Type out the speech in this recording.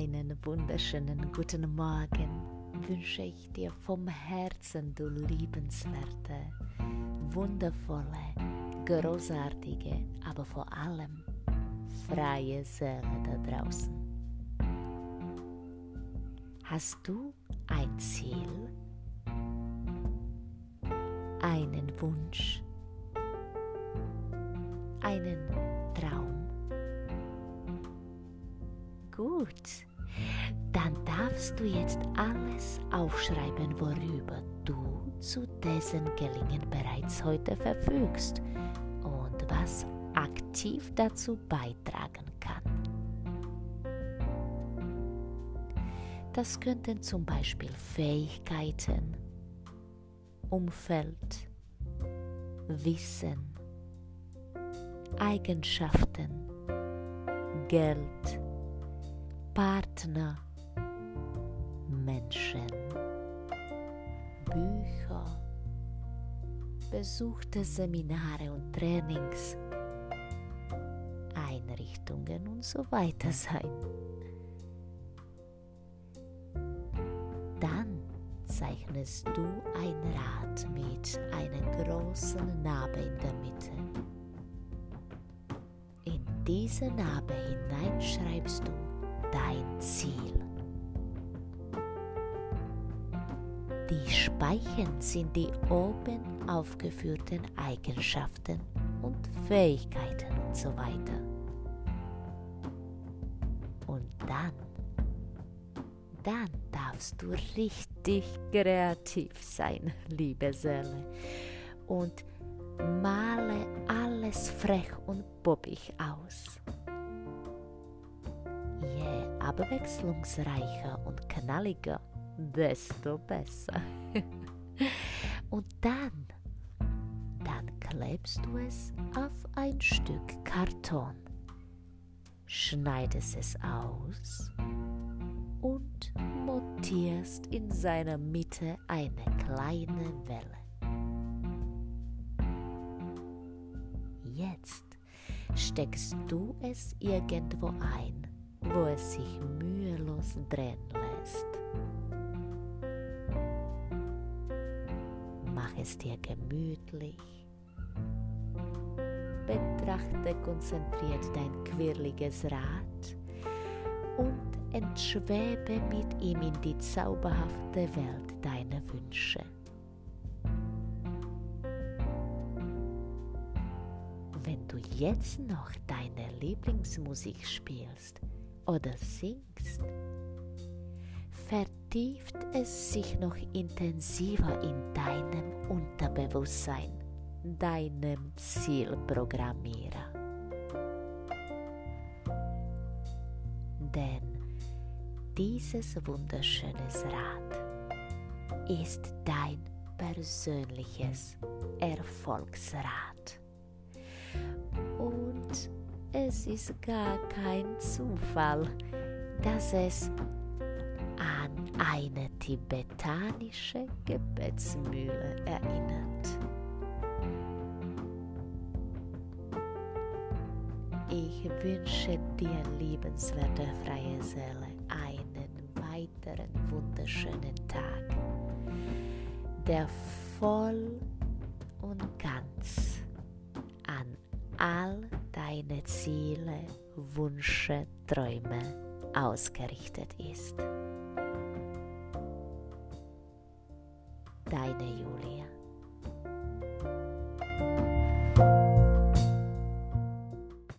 Einen wunderschönen guten Morgen wünsche ich dir vom Herzen, du liebenswerte, wundervolle, großartige, aber vor allem freie Seele da draußen. Hast du ein Ziel? Einen Wunsch? Einen Traum? Gut, darfst du jetzt alles aufschreiben, worüber du zu dessen Gelingen bereits heute verfügst und was aktiv dazu beitragen kann. Das könnten zum Beispiel Fähigkeiten, Umfeld, Wissen, Eigenschaften, Geld, Partner, Menschen, Bücher, besuchte Seminare und Trainings, Einrichtungen und so weiter sein. Dann zeichnest du ein Rad mit einer großen Narbe in der Mitte. In diese Narbe hinein schreibst du dein Ziel. Die Speichen sind die oben aufgeführten Eigenschaften und Fähigkeiten und so weiter. Und dann, dann darfst du richtig kreativ sein, liebe Seele, und male alles frech und bobbig aus abwechslungsreicher und knalliger, desto besser. und dann, dann klebst du es auf ein Stück Karton, schneidest es aus und montierst in seiner Mitte eine kleine Welle. Jetzt steckst du es irgendwo ein wo es sich mühelos drehen lässt. Mach es dir gemütlich. Betrachte konzentriert dein quirliges Rad und entschwebe mit ihm in die zauberhafte Welt deiner Wünsche. Wenn du jetzt noch deine Lieblingsmusik spielst, oder singst, vertieft es sich noch intensiver in deinem Unterbewusstsein, deinem Zielprogrammierer. Denn dieses wunderschöne Rad ist dein persönliches Erfolgsrad. Und es ist gar kein Zufall, dass es eine tibetanische Gebetsmühle erinnert. Ich wünsche dir, liebenswerte freie Seele, einen weiteren wunderschönen Tag, der voll und ganz an all deine Ziele, Wünsche, Träume ausgerichtet ist. 呆得有理